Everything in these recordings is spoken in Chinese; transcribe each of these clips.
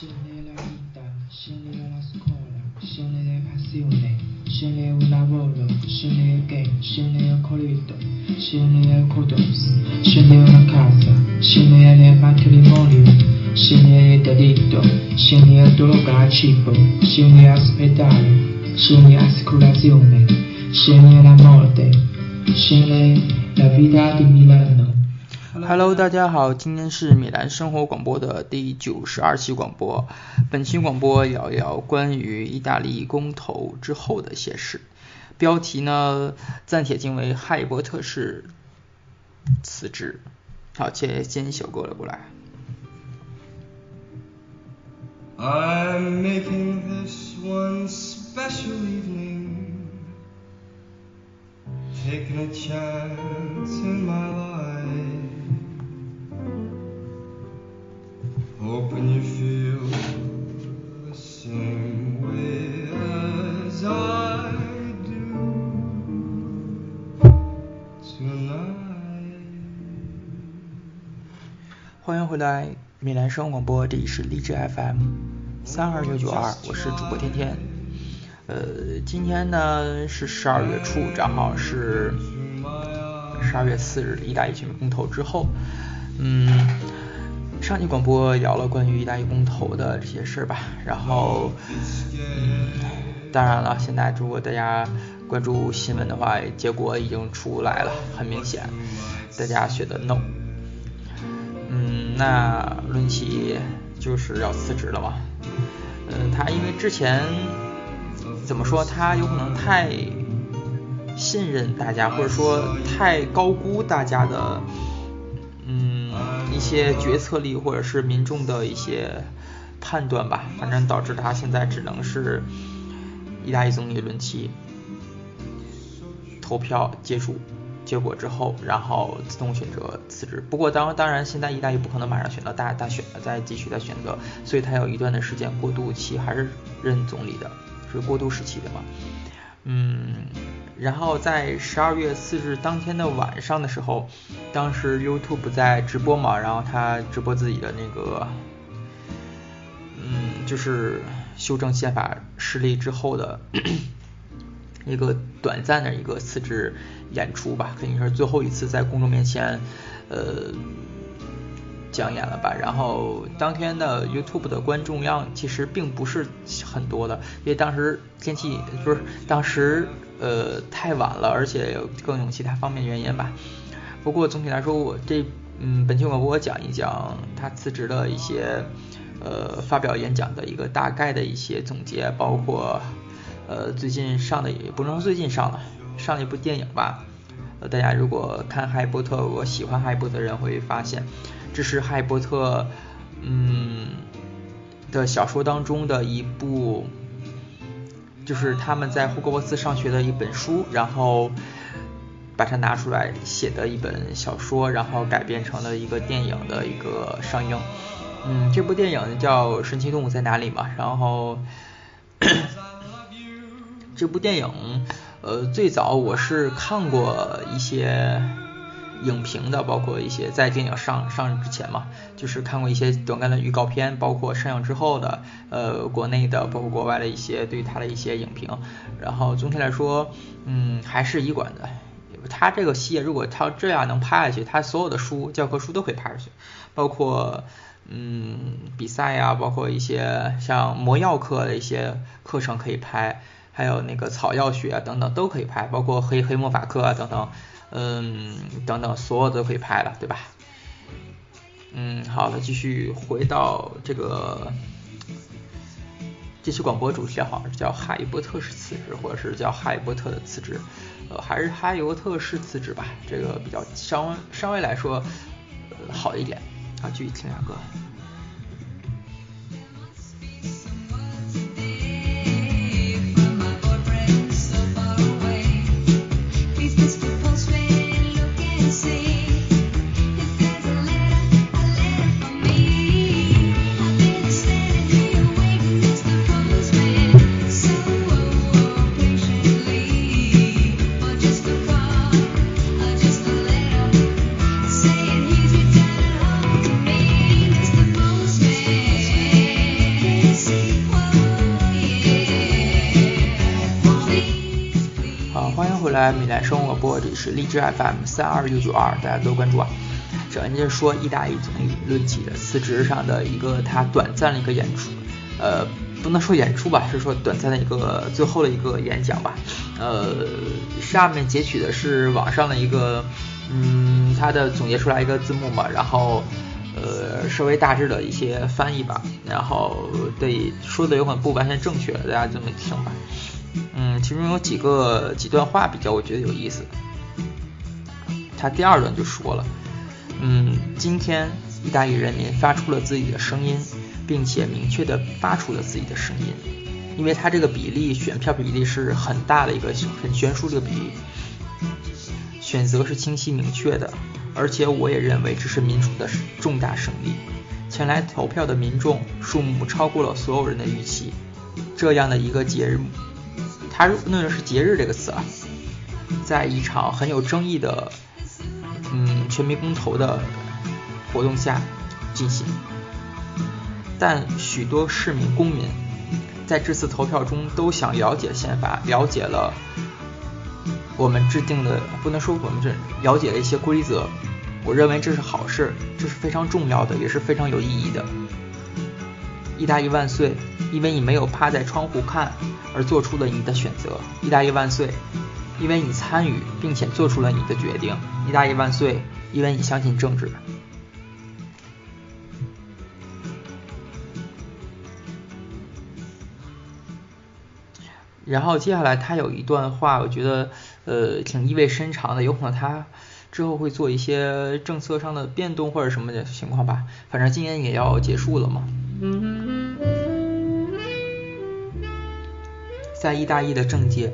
Scende la vita, scende la scuola, scende le passioni, scende il lavoro, scende il game, scende il corrido, scende il codos, scende la casa, scende il matrimonio, scende il delitto, scende il droga al cibo, scende l'ospedale, scende l'assicurazione, scende la morte, scende la vita di Milano. Hello，大家好，今天是米兰生活广播的第九十二期广播。本期广播聊一聊关于意大利公投之后的一些事。标题呢暂且定为《哈利波特式辞职》。好，接先小哥了过来。I'm making this one special evening, taking a chance in my life, 欢迎回来，米兰生活广播，这里是励志 FM 三二九九二，我是主播天天。呃，今天呢是十二月初，正好是十二月四日，意大利举行公投之后，嗯，上期广播聊了关于意大利公投的这些事儿吧，然后，嗯，当然了，现在如果大家关注新闻的话，结果已经出来了，很明显，大家选的 no。嗯，那论起就是要辞职了嘛。嗯，他因为之前怎么说，他有可能太信任大家，或者说太高估大家的一些决策力，或者是民众的一些判断吧。反正导致他现在只能是意大利总理论起投票结束。结果之后，然后自动选择辞职。不过当当然，现在意大利不可能马上选择大大选，再继续再选择，所以他有一段的时间过渡期，还是任总理的，是过渡时期的嘛。嗯，然后在十二月四日当天的晚上的时候，当时 YouTube 在直播嘛，然后他直播自己的那个，嗯，就是修正宪法失利之后的。一个短暂的一个辞职演出吧，肯定是最后一次在公众面前，呃，讲演了吧。然后当天的 YouTube 的观众量其实并不是很多的，因为当时天气不是当时呃太晚了，而且更有其他方面原因吧。不过总体来说，我这嗯本期广播我讲一讲他辞职的一些呃发表演讲的一个大概的一些总结，包括。呃，最近上的也不能说最近上了，上了一部电影吧。呃，大家如果看《哈利波特》，我喜欢《哈利波特》的人会发现，这是《哈利波特》嗯的小说当中的一部，就是他们在霍格沃茨上学的一本书，然后把它拿出来写的一本小说，然后改编成了一个电影的一个上映。嗯，这部电影叫《神奇动物在哪里》嘛，然后。这部电影，呃，最早我是看过一些影评的，包括一些在电影上上映之前嘛，就是看过一些短暂的预告片，包括上映之后的，呃，国内的，包括国外的一些对它的一些影评。然后总体来说，嗯，还是一管的。他这个系列如果他这样能拍下去，他所有的书、教科书都可以拍下去，包括嗯比赛呀，包括一些像魔药课的一些课程可以拍。还有那个草药学啊等等都可以拍，包括黑黑魔法课啊等等，嗯等等所有都可以拍了，对吧？嗯，好的，继续回到这个这期广播主题好像是叫哈利波特式辞职，或者是叫哈利波特的辞职，呃还是哈利波特式辞职吧，这个比较稍微稍微来说、呃、好一点啊，继续听下歌。米兰生活播，这里是荔枝 FM 三二六九二，大家多关注啊。首先就是说，意大利总理论起的辞职上的一个他短暂的一个演出，呃，不能说演出吧，是说短暂的一个最后的一个演讲吧。呃，下面截取的是网上的一个，嗯，他的总结出来一个字幕嘛，然后呃，稍微大致的一些翻译吧，然后对说的有可能不完全正确，大家这么听吧。嗯，其中有几个几段话比较我觉得有意思。他第二段就说了，嗯，今天意大利人民发出了自己的声音，并且明确的发出了自己的声音，因为他这个比例选票比例是很大的一个很悬殊的比例，选择是清晰明确的，而且我也认为这是民主的重大胜利。前来投票的民众数目超过了所有人的预期，这样的一个节日。他用的是“节日”这个词啊，在一场很有争议的，嗯，全民公投的活动下进行，但许多市民公民在这次投票中都想了解宪法，了解了我们制定的，不能说我们这了解了一些规则。我认为这是好事，这是非常重要的，也是非常有意义的。意大利万岁！因为你没有趴在窗户看而做出了你的选择，意大利万岁！因为你参与并且做出了你的决定，意大利万岁！因为你相信政治。然后接下来他有一段话，我觉得呃挺意味深长的，有可能他之后会做一些政策上的变动或者什么的情况吧。反正今年也要结束了嘛。在意大利的政界，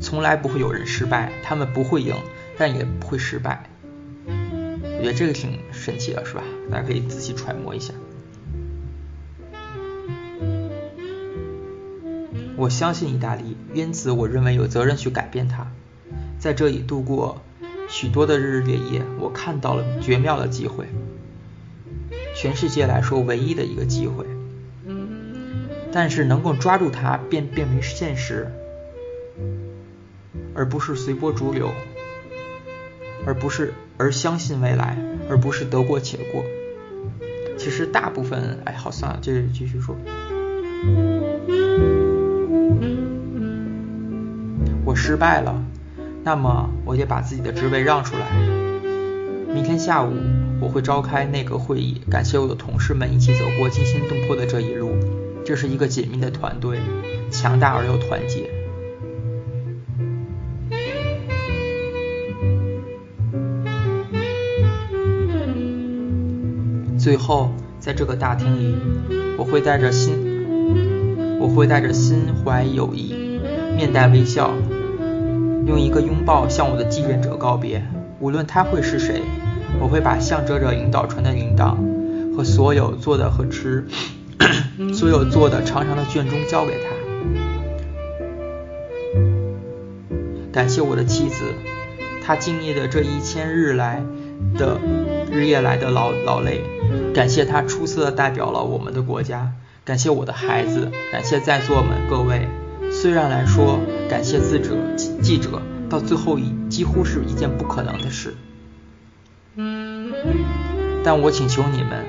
从来不会有人失败，他们不会赢，但也不会失败。我觉得这个挺神奇的，是吧？大家可以仔细揣摩一下。我相信意大利，因此我认为有责任去改变它。在这里度过许多的日日夜夜，我看到了绝妙的机会，全世界来说唯一的一个机会。但是能够抓住它，变变为现实，而不是随波逐流，而不是而相信未来，而不是得过且过。其实大部分，哎，好算了，接着继续说。我失败了，那么我得把自己的职位让出来。明天下午我会召开内阁会议，感谢我的同事们一起走过惊心动魄的这一路。这是一个紧密的团队，强大而又团结。最后，在这个大厅里，我会带着心，我会带着心怀友谊，面带微笑，用一个拥抱向我的继任者告别。无论他会是谁，我会把向哲者引导船的铃铛和所有做的和吃。所有做的长长的卷宗交给他，感谢我的妻子，她敬业的这一千日来的日夜来的劳劳累，感谢她出色的代表了我们的国家，感谢我的孩子，感谢在座们各位。虽然来说，感谢记者记者，到最后一几乎是一件不可能的事，但我请求你们，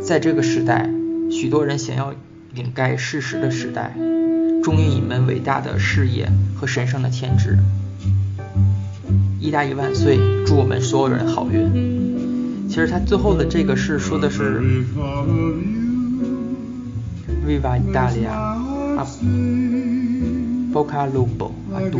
在这个时代。许多人想要掩盖事实的时代，忠于你们伟大的事业和神圣的天职。意大利万岁！祝我们所有人好运。其实他最后的这个是说的是 Viva Italia a Bocca Lupo a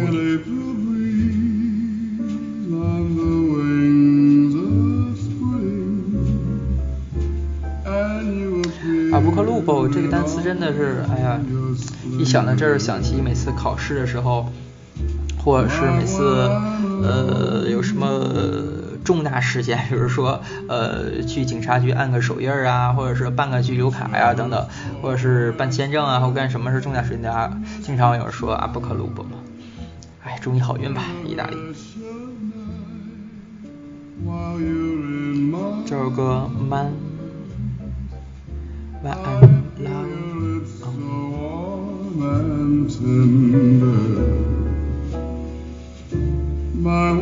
布克鲁布这个单词真的是，哎呀，一想到这儿，想起每次考试的时候，或者是每次呃有什么重大事件，比如说呃去警察局按个手印啊，或者是办个居留卡呀等等，或者是办签证啊或干什么是重大事件，大家经常有人说阿布克鲁布嘛，哎，祝你好运吧，意大利。这首歌 that I'm loud. So warm and tender. My